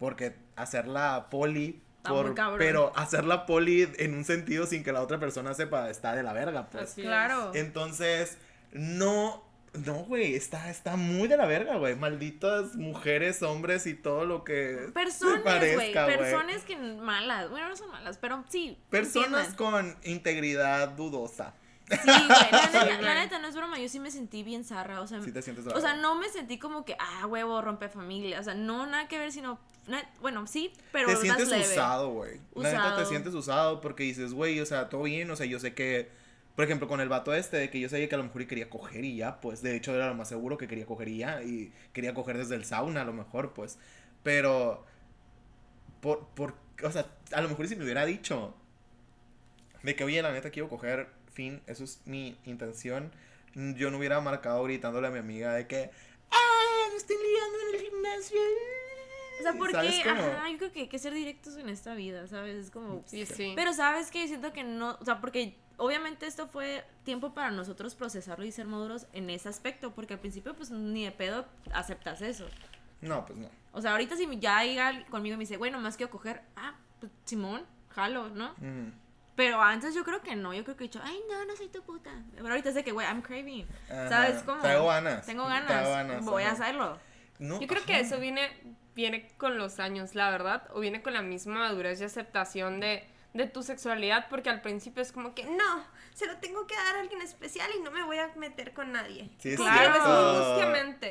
porque hacerla poli, por, pero hacerla poli en un sentido sin que la otra persona sepa, está de la verga, pues. Así es. Claro. Entonces, no, no, güey, está, está muy de la verga, güey. Malditas mujeres, hombres y todo lo que Personas, güey. parezca, güey. Personas que malas. Bueno, no son malas, pero sí. Personas entiendan. con integridad dudosa. Sí, güey. La, Sí, neta, güey. la neta, no es broma. Yo sí me sentí bien zarra. O sea, Si te sientes o sea, no me sentí como que, ah, huevo, rompe familia. O sea, no, nada que ver, sino. na- bueno, sí, pero. te más sientes leve. usado, güey. La neta te sientes usado porque dices, güey, o sea, todo bien, o sea, yo sé que, por ejemplo, con el vato este, de que yo sabía que a lo mejor y quería coger y ya, pues, de hecho era lo más seguro que quería coger y ya, y quería coger desde el sauna a lo mejor, pues, pero, por, por, o sea, a lo mejor si me hubiera dicho de que, oye, la neta quiero coger, fin, eso es mi intención, yo no hubiera marcado gritándole a mi amiga de que, ¡ah, me estoy liando en el gimnasio! O sea, porque, ajá, yo creo que hay que ser directos en esta vida, ¿sabes? Es como. Sí, sí. Pero sabes que siento que no, o sea, porque obviamente esto fue tiempo para nosotros procesarlo y ser maduros en ese aspecto, porque al principio pues ni de pedo aceptas eso. No, pues no. O sea, ahorita si ya llega conmigo y me dice, bueno, más quiero coger, ah, pues Simón, jalo, ¿no? Ujú. Pero antes yo creo que no, yo creo que he dicho, ay, no, no soy tu puta. Pero ahorita es de que, güey, I'm craving. Ajá. ¿Sabes cómo? Traigo ganas. Tengo ganas. ganas, Voy a hacerlo. No, Yo creo que eso viene, viene con los años, la verdad, o viene con la misma madurez y aceptación de, de tu sexualidad, porque al principio es como que no, se lo tengo que dar a alguien especial y no me voy a meter con nadie. Sí, Claro.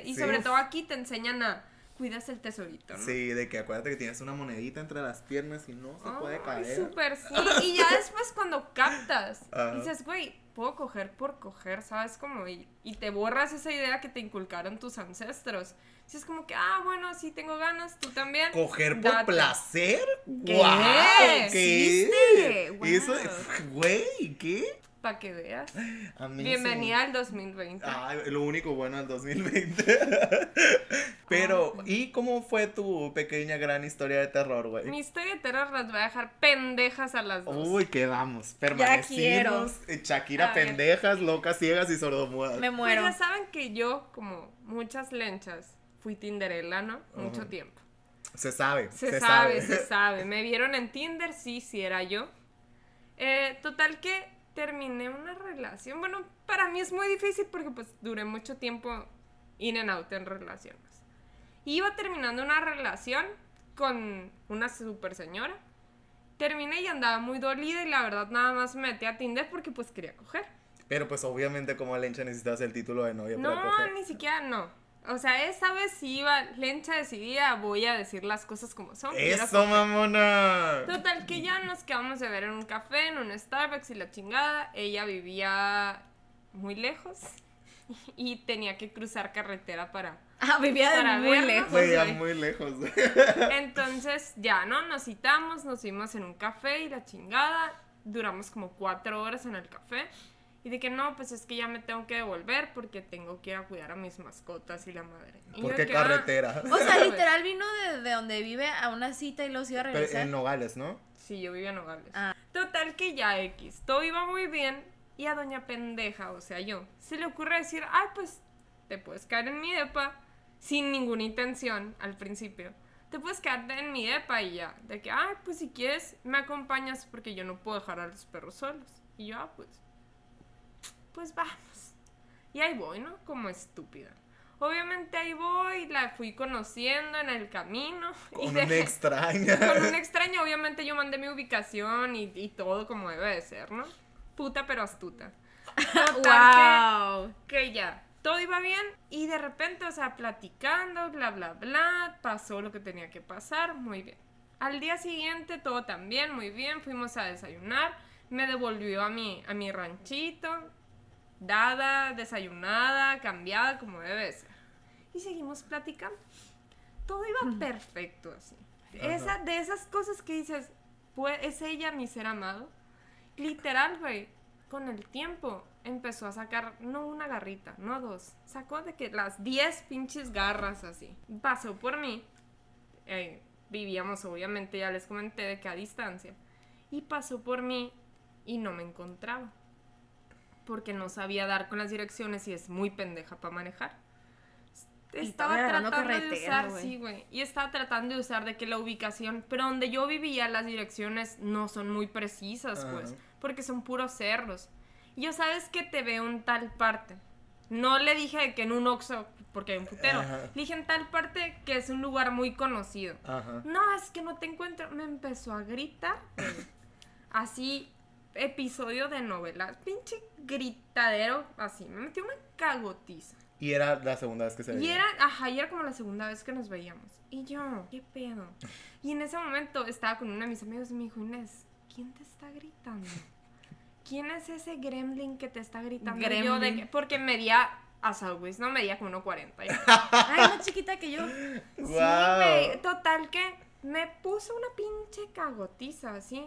Y Sí. sobre todo aquí te enseñan a cuidas el tesorito, ¿no? Sí, de que acuérdate que tienes una monedita entre las piernas y no se puede caer. súper sí. Y ya después cuando captas, dices, güey, puedo coger por coger, ¿sabes? Como, y, y te borras esa idea que te inculcaron tus ancestros. Si es como que, ah, bueno, sí tengo ganas, tú también. ¿Coger por date. placer? ¿Qué? ¡Guau! ¿Qué? ¿Existe? Eso, güey, ¿qué? Para que veas. Bienvenida al 2020. Ay, lo único bueno del 2020. Pero, ¿y cómo fue tu pequeña gran historia de terror, güey? Mi historia de terror las voy a dejar pendejas a las dos. Uy, quedamos. quiero. Permanecimos. eh, Shakira A ver. pendejas, locas, ciegas y sordomudas. Me Pues muero. ya saben que yo, como muchas lenchas, fui tinderella, ¿no? Mucho tiempo. Se sabe. Se, sabe, se sabe. Me vieron en Tinder, sí, sí era yo. Eh, total que terminé una relación. Bueno, para mí es muy difícil porque pues duré mucho tiempo in and out en relaciones. Iba terminando una relación con una super señora. Terminé y andaba muy dolida y la verdad nada más me metí a Tinder porque pues quería coger. Pero pues obviamente como Lencha necesitas el título de novia para No, coger. ni siquiera no. O sea, esa vez sí iba lencha decidida, voy a decir las cosas como son. ¡Eso, mamona! Total, que ya nos quedamos de ver en un café, en un Starbucks y la chingada. Ella vivía muy lejos y tenía que cruzar carretera para... Ah, vivía de Para muy vernos. lejos. Güey. muy lejos. Entonces, ya, ¿no? Nos citamos, nos fuimos en un café y la chingada. Duramos como cuatro horas en el café. Y de que no, pues es que ya me tengo que devolver porque tengo que ir a cuidar a mis mascotas y la madre. Y ¿Por qué que, ah, carretera? O sea, literal vino de, de donde vive a una cita y los iba a Pero regresar. en Nogales, ¿no? Sí, yo vivía en Nogales. Ah. Total que ya X. Todo iba muy bien. Y a doña pendeja, o sea, yo, se le ocurre decir, ay, pues, te puedes caer en mi depa. Sin ninguna intención al principio. Te puedes quedar en mi depa y ya. De que, ay, pues si quieres, me acompañas porque yo no puedo dejar a los perros solos. Y yo, ah, pues, pues vamos. Y ahí voy, ¿no? Como estúpida. Obviamente ahí voy, la fui conociendo en el camino. y Con de- una extraña. con un extraño, obviamente yo mandé mi ubicación y, y todo como debe de ser, ¿no? Puta pero astuta. Total wow. que, que ya. todo iba bien y de repente, o sea, platicando, bla, bla, bla, pasó lo que tenía que pasar, muy bien. Al día siguiente todo también, muy bien, fuimos a desayunar, me devolvió a mi, a mi ranchito, dada, desayunada, cambiada como debe ser. Y seguimos platicando. Todo iba perfecto así. Esa, de esas cosas que dices, pues, es ella mi ser amado. Literal, güey, con el tiempo empezó a sacar, no una garrita, no dos, sacó de que las 10 pinches garras así. Pasó por mí, eh, vivíamos obviamente, ya les comenté, de que a distancia, y pasó por mí y no me encontraba, porque no sabía dar con las direcciones y es muy pendeja para manejar. Estaba tratando de usar, güey. sí, güey, y estaba tratando de usar de que la ubicación, pero donde yo vivía las direcciones no son muy precisas, pues, Ajá. porque son puros cerros. Y Yo sabes que te veo en tal parte. No le dije que en un Oxxo, porque hay un putero. Ajá. Le dije en tal parte que es un lugar muy conocido. Ajá. No, es que no te encuentro. Me empezó a gritar. Así, episodio de novela. Pinche gritadero, así. Me metió una cagotiza. Y era la segunda vez que se Y veía. era, ajá, y era como la segunda vez que nos veíamos. Y yo, ¿qué pedo? Y en ese momento estaba con uno de mis amigos y me dijo, Inés, ¿quién te está gritando? ¿Quién es ese gremlin que te está gritando? Y yo de Gremlin. que- porque medía a Southwest, no medía como 1.40. ya. Ay, más chiquita que yo. Sí, Guau. güey. Total que me puso una pinche cagotiza así.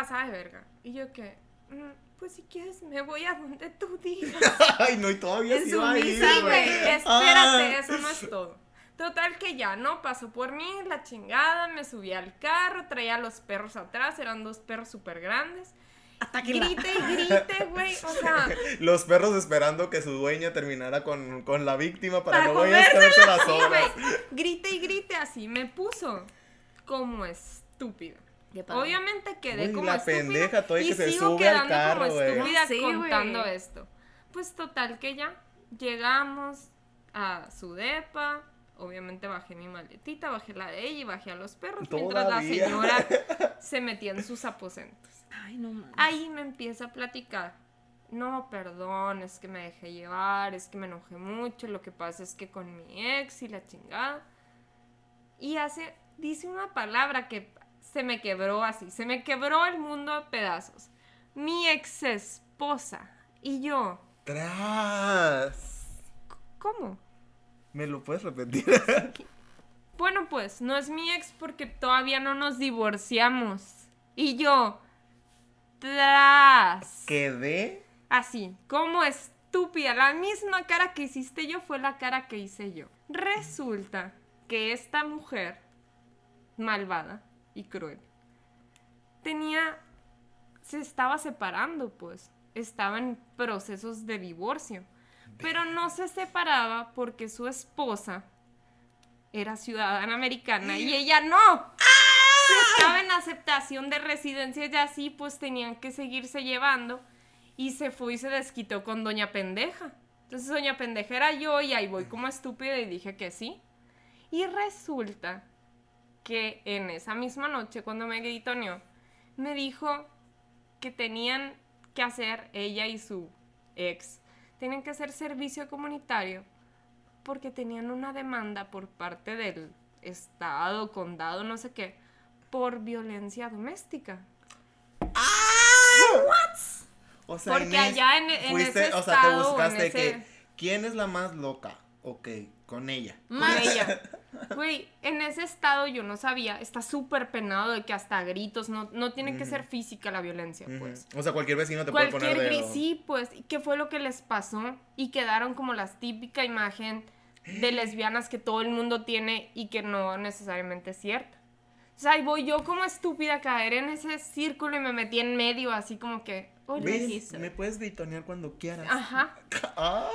Pasada de verga. Y yo que, "Mm, pues si quieres me voy a donde tú digas. Ay, no, y todavía sí va a ir, güey, güey. espérate, Ah. eso no es todo. Total que ya, ¿no? Pasó por mí, la chingada, me subí al carro, traía a los perros atrás, eran dos perros súper grandes. Atáquenla. Grite y grite, güey, o sea, Los perros esperando que su dueña terminara con, con la víctima para, Para luego comerse las güey, grite y grite así, me puso como estúpido. Obviamente quedé como la estúpida pendeja y que se sigo sube al quedando carro, como estúpida contando esto. Pues total que ya llegamos a su depa, obviamente bajé mi maletita, bajé la de ella y bajé a los perros mientras la señora se metía en sus aposentos. Ay, no mames. Ahí me empieza a platicar. No, perdón, es que me dejé llevar, es que me enojé mucho, lo que pasa es que con mi ex y la chingada. Y hace, dice una palabra que se me quebró así, se me quebró el mundo a pedazos. Mi ex esposa. Y yo, Tras. ¿cómo? ¿Me lo puedes repetir? Bueno, pues no es mi ex porque todavía no nos divorciamos. Y yo, tras. Quedé. Así, como estúpida. La misma cara que hiciste yo fue la cara que hice yo. Resulta que esta mujer, malvada y cruel, tenía. se estaba separando, pues. Estaba en procesos de divorcio. Pero no se separaba porque su esposa era ciudadana americana y ella no. Estaba en aceptación de residencia y así, pues tenían que seguirse llevando. Y se fue y se desquitó con Doña Pendeja. Entonces Doña Pendeja era yo y ahí voy como estúpida y dije que sí. Y resulta que en esa misma noche cuando me gritoneó, me dijo que tenían que hacer ella y su ex, tenían que hacer servicio comunitario porque tenían una demanda por parte del estado, condado, no sé qué, por violencia doméstica. O sea, Porque allá en- en fuiste, ese o sea, te estado, buscaste que. ese- ¿Quién es la más loca? Ok, con ella. Con ella. Güey, en ese estado yo no sabía, está súper penado de que hasta gritos, no, no tiene que ser física la violencia, pues. O sea, cualquier vecino te puede Cualquier poner gri- dedo. sí, pues, ¿y qué fue lo que les pasó? Y quedaron como las típica imagen de lesbianas que todo el mundo tiene y que no necesariamente es cierta. O sea, ahí voy yo como estúpida a caer en ese círculo y me metí en medio, así como que, ¿Ves? aquí soy". Me puedes gritonear cuando quieras. Ajá. Ah,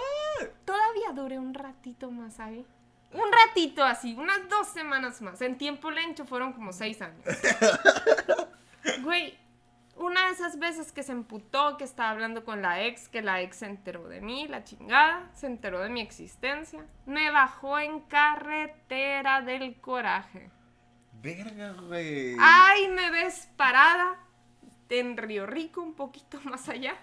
Todavía duré un ratito más ahí. Un ratito así, unas dos semanas más. En tiempo lento fueron como seis años. Güey, una de esas veces que se emputó, que estaba hablando con la ex, que la ex se enteró de mí, la chingada, se enteró de mi existencia. Me bajó en carretera del coraje. verga, güey. Ay, me ves parada en Río Rico, un poquito más allá.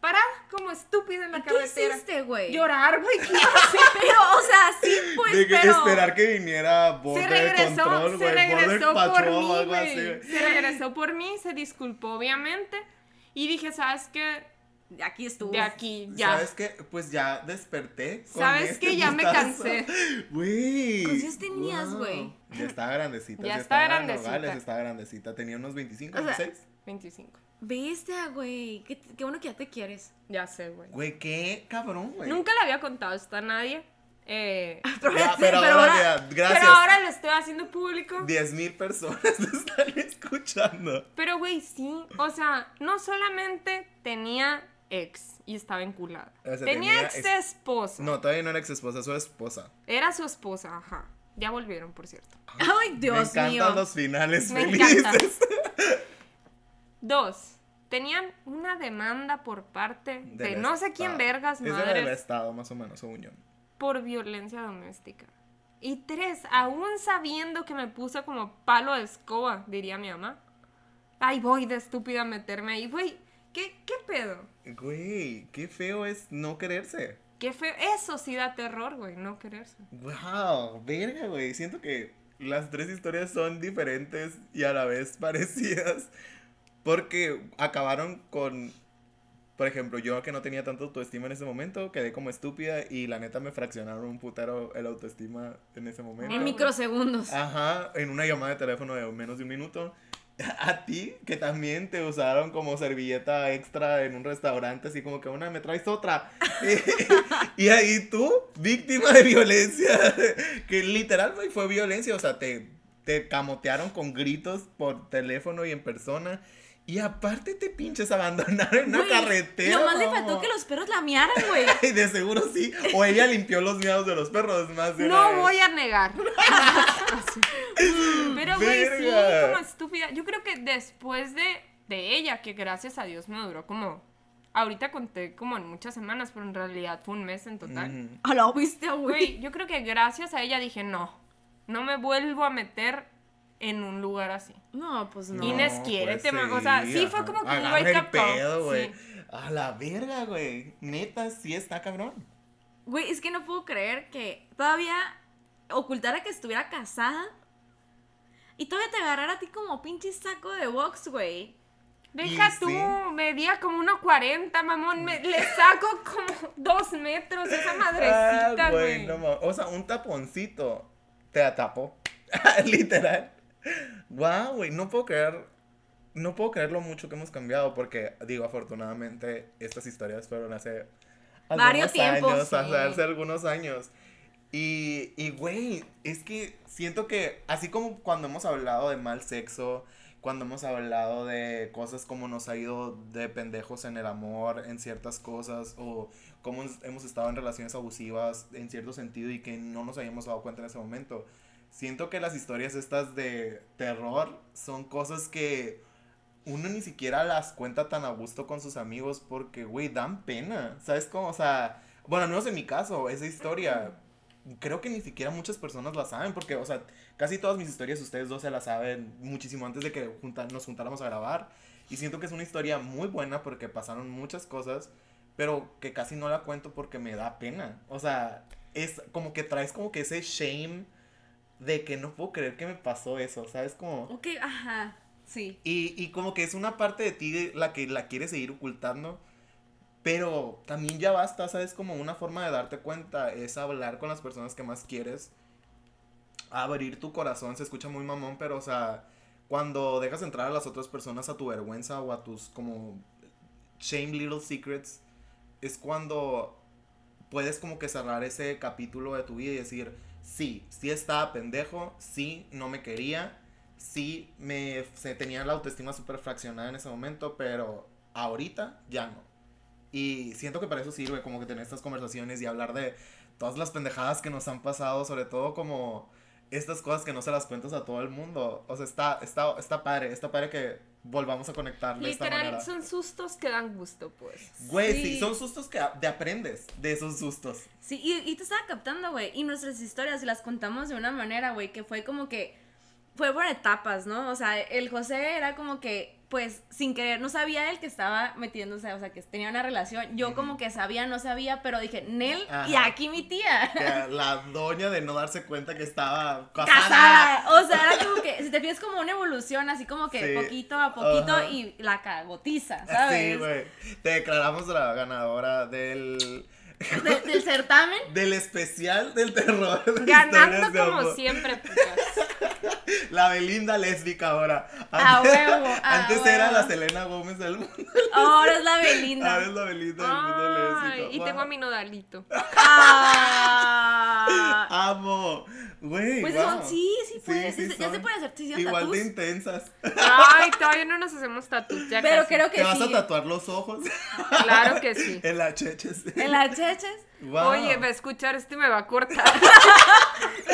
Parada como estúpida en la ¿Y ¿Qué carretera. hiciste, güey? Llorar, güey. ¿qué? Pero, o sea, sí, pues, de que pero... esperar que viniera Se Border regresó, Control, se regresó por mí, güey. Se regresó por mí, se disculpó, obviamente. Y dije, ¿sabes qué? De aquí estuvo. De aquí, ya. ¿Sabes qué? Pues ya desperté. con ¿Sabes este qué? Ya me cansé. Güey. ¿Cuántos tenías, Wow. güey? Ya estaba grandecita. Ya Ya, está estaba grandecita. Nogales, estaba grandecita. Tenía unos 25, O sea, 26. 25. Bestia, güey. Qué, qué bueno que ya te quieres. Ya sé, güey. Güey, qué cabrón, güey. Nunca le había contado esto a nadie. Eh, Pero, Ya, sí, pero, pero ahora, ahora- gracias. pero ahora lo estoy haciendo público. 10.000 personas te están escuchando. Pero, güey, sí. O sea, no solamente tenía ex y estaba enculada. O sea, tenía, tenía ex ex- esposa. No, todavía no era ex esposa, su esposa. Era su esposa, ajá. Ya volvieron, por cierto. Ay, Dios Me encantan mío. los finales Me felices. encanta. Dos. Tenían una demanda por parte de no sé quién vergas, Ese era del madres, Estado, más o menos, según yo. por violencia doméstica. Y tres, aún sabiendo que me puso como palo de escoba, diría mi mamá. Ay, voy de estúpida a meterme ahí. Güey, ¿qué, ¿qué pedo? Güey, qué feo es no quererse. Qué feo. Eso sí da terror, güey, no quererse. Wow, verga, güey. Siento que las tres historias son diferentes y a la vez parecidas. Porque acabaron con. Por ejemplo, yo que no tenía tanto autoestima en ese momento, quedé como estúpida y la neta me fraccionaron un putero el autoestima en ese momento. En microsegundos. Ajá, en una llamada de teléfono de menos de un minuto. A ti, que también te usaron como servilleta extra en un restaurante, así como que una me traes otra. y ahí tú, víctima de violencia, que literal fue violencia, o sea, te, te camotearon con gritos por teléfono y en persona. Y aparte te pinches abandonaron en una carretera. Lo más le faltó que los perros la miaran, güey. Ay, de seguro sí. O ella limpió los miedos de los perros más de una No vez. voy a negar. Pero, güey, sí, como estúpida. Yo creo que después de, de ella, que gracias a Dios me duró como. Ahorita conté como en muchas semanas, pero en realidad fue un mes en total. A la viste, güey. Güey, yo creo que gracias a ella dije, no, no me vuelvo a meter en un lugar así. No, pues no. Inés, pues quiérete, ma- o sea, sí fue como que un wake up call, pedo, güey. sí. A la verga, güey. Neta, sí está cabrón. Güey, es que no puedo creer que todavía ocultara que estuviera casada. Y todavía te agarrara a ti como pinche saco de box, güey. Deja tú, sí. medía como 1.40, mamón, me, le saco como dos metros esa madrecita, Ah, güey. no mames. o sea, un taponcito te atapó. Literal. Guau, güey. No puedo creer. No puedo creer lo mucho que hemos cambiado. Porque, digo, afortunadamente, estas historias fueron hace. Varios tiempos, años, sí. hace, algunos años. Y, y, güey, es que siento que, así como cuando hemos hablado de mal sexo, cuando hemos hablado de cosas como nos ha ido de pendejos en el amor, en ciertas cosas, o cómo hemos- hemos estado en relaciones abusivas en cierto sentido y que no nos habíamos dado cuenta en ese momento. Siento que las historias estas de terror son cosas que uno ni siquiera las cuenta tan a gusto con sus amigos porque, güey, dan pena. ¿Sabes cómo? O sea, bueno, al menos en mi caso, esa historia, creo que ni siquiera muchas personas la saben porque, o sea, casi todas mis historias ustedes dos se las saben muchísimo antes de que junta- nos juntáramos a grabar. Y siento que es una historia muy buena porque pasaron muchas cosas, pero que casi no la cuento porque me da pena. O sea, es como que traes como que ese shame de que no puedo creer que me pasó eso, ¿sabes? Como... Ok, ajá. Sí. Y, y como que es una parte de ti la que la quieres seguir ocultando. Pero también ya basta, ¿sabes? Como una forma de darte cuenta es hablar con las personas que más quieres. Abrir tu corazón, se escucha muy mamón, pero o sea, cuando dejas entrar a las otras personas a tu vergüenza o a tus como shame little secrets, es cuando puedes como que cerrar ese capítulo de tu vida y decir, sí, sí estaba pendejo, sí, no me quería, sí, me se tenía la autoestima súper fraccionada en ese momento, pero ahorita ya no. Y siento que para eso sirve como que tener estas conversaciones y hablar de todas las pendejadas que nos han pasado, sobre todo como estas cosas que no se las cuentas a todo el mundo. O sea, está, está, está padre, está padre que volvamos a conectar de esta manera. Literal, son sustos que dan gusto, pues. Güey, sí. Sí. son sustos que te aprendes de esos sustos. Sí, y, y te estaba captando, güey. Y nuestras historias las contamos de una manera, güey, que fue como que fue por etapas, ¿no? O sea, el José era como que, pues, sin querer, no sabía él que estaba metiéndose, o sea, que tenía una relación. Yo como que sabía, no sabía, pero dije, Nel, y aquí mi tía. Que la doña de no darse cuenta que estaba casada. Casada. O sea, era como que, si te fijas como una evolución, así como que Sí. poquito a poquito Ajá. y la cagotiza, ¿sabes? Sí, güey. Te declaramos la ganadora del. De- del certamen. Del especial del terror. de Ganando de como amor. siempre, putas. La Belinda lésbica ahora. A huevo, a Antes era huevo. la Selena Gómez del mundo. Ahora es la Ahora es Belinda. la Belinda del mundo lésbico. y Wow. tengo a mi nodalito. Ah. Amo. Güey. Pues wow. son, sí, sí puede, sí sí, ya se puede hacer sí, Igual tatús. de intensas. Ay, todavía no nos hacemos tatuajes. ya Pero casi. creo que ¿Te vas a tatuar los ojos? Claro que sí. en la cheches. En las cheches, Wow. Oye, va a escuchar este y me va a cortar.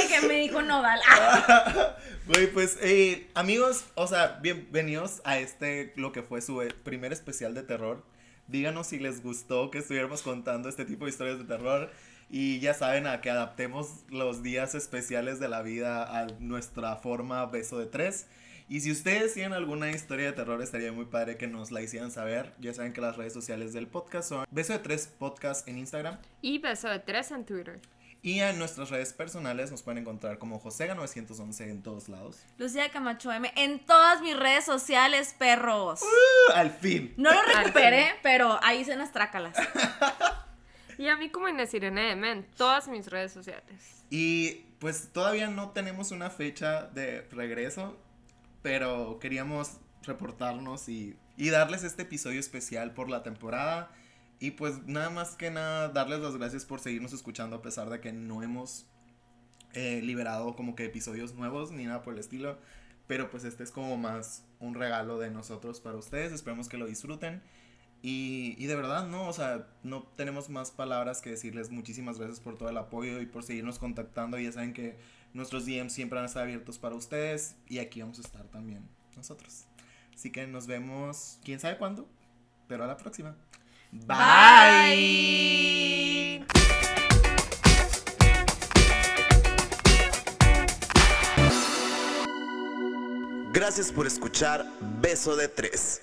que me dijo Nodal. Ah, Güey, pues, eh, amigos, o sea, bienvenidos a este, lo que fue su eh, primer especial de terror. Díganos si les gustó que estuviéramos contando este tipo de historias de terror. Y ya saben, a que adaptemos los días especiales de la vida a nuestra forma beso de tres. Y si ustedes tienen alguna historia de terror, estaría muy padre que nos la hicieran saber. Ya saben que las redes sociales del podcast son Beso de Tres Podcast en Instagram. Y beso de tres en Twitter. Y en nuestras redes personales nos pueden encontrar como Josega911 en todos lados. Lucía Camacho M en todas mis redes sociales, perros. Al fin. No lo recuperé, pero ahí se las trácalas. Y a mí como Inés Irene M en todas mis redes sociales. Y pues todavía no tenemos una fecha de regreso, pero queríamos reportarnos y, y darles este episodio especial por la temporada. Y pues nada más que nada darles las gracias por seguirnos escuchando a pesar de que no hemos eh, liberado como que episodios nuevos ni nada por el estilo. Pero pues este es como más un regalo de nosotros para ustedes. Esperemos que lo disfruten. Y, y de verdad, no, o sea, no tenemos más palabras que decirles. Muchísimas gracias por todo el apoyo y por seguirnos contactando. Ya saben que nuestros DMs siempre van a estar abiertos para ustedes y aquí vamos a estar también nosotros. Así que nos vemos, quién sabe cuándo, pero a la próxima. Bye. Gracias por escuchar Beso de Tres.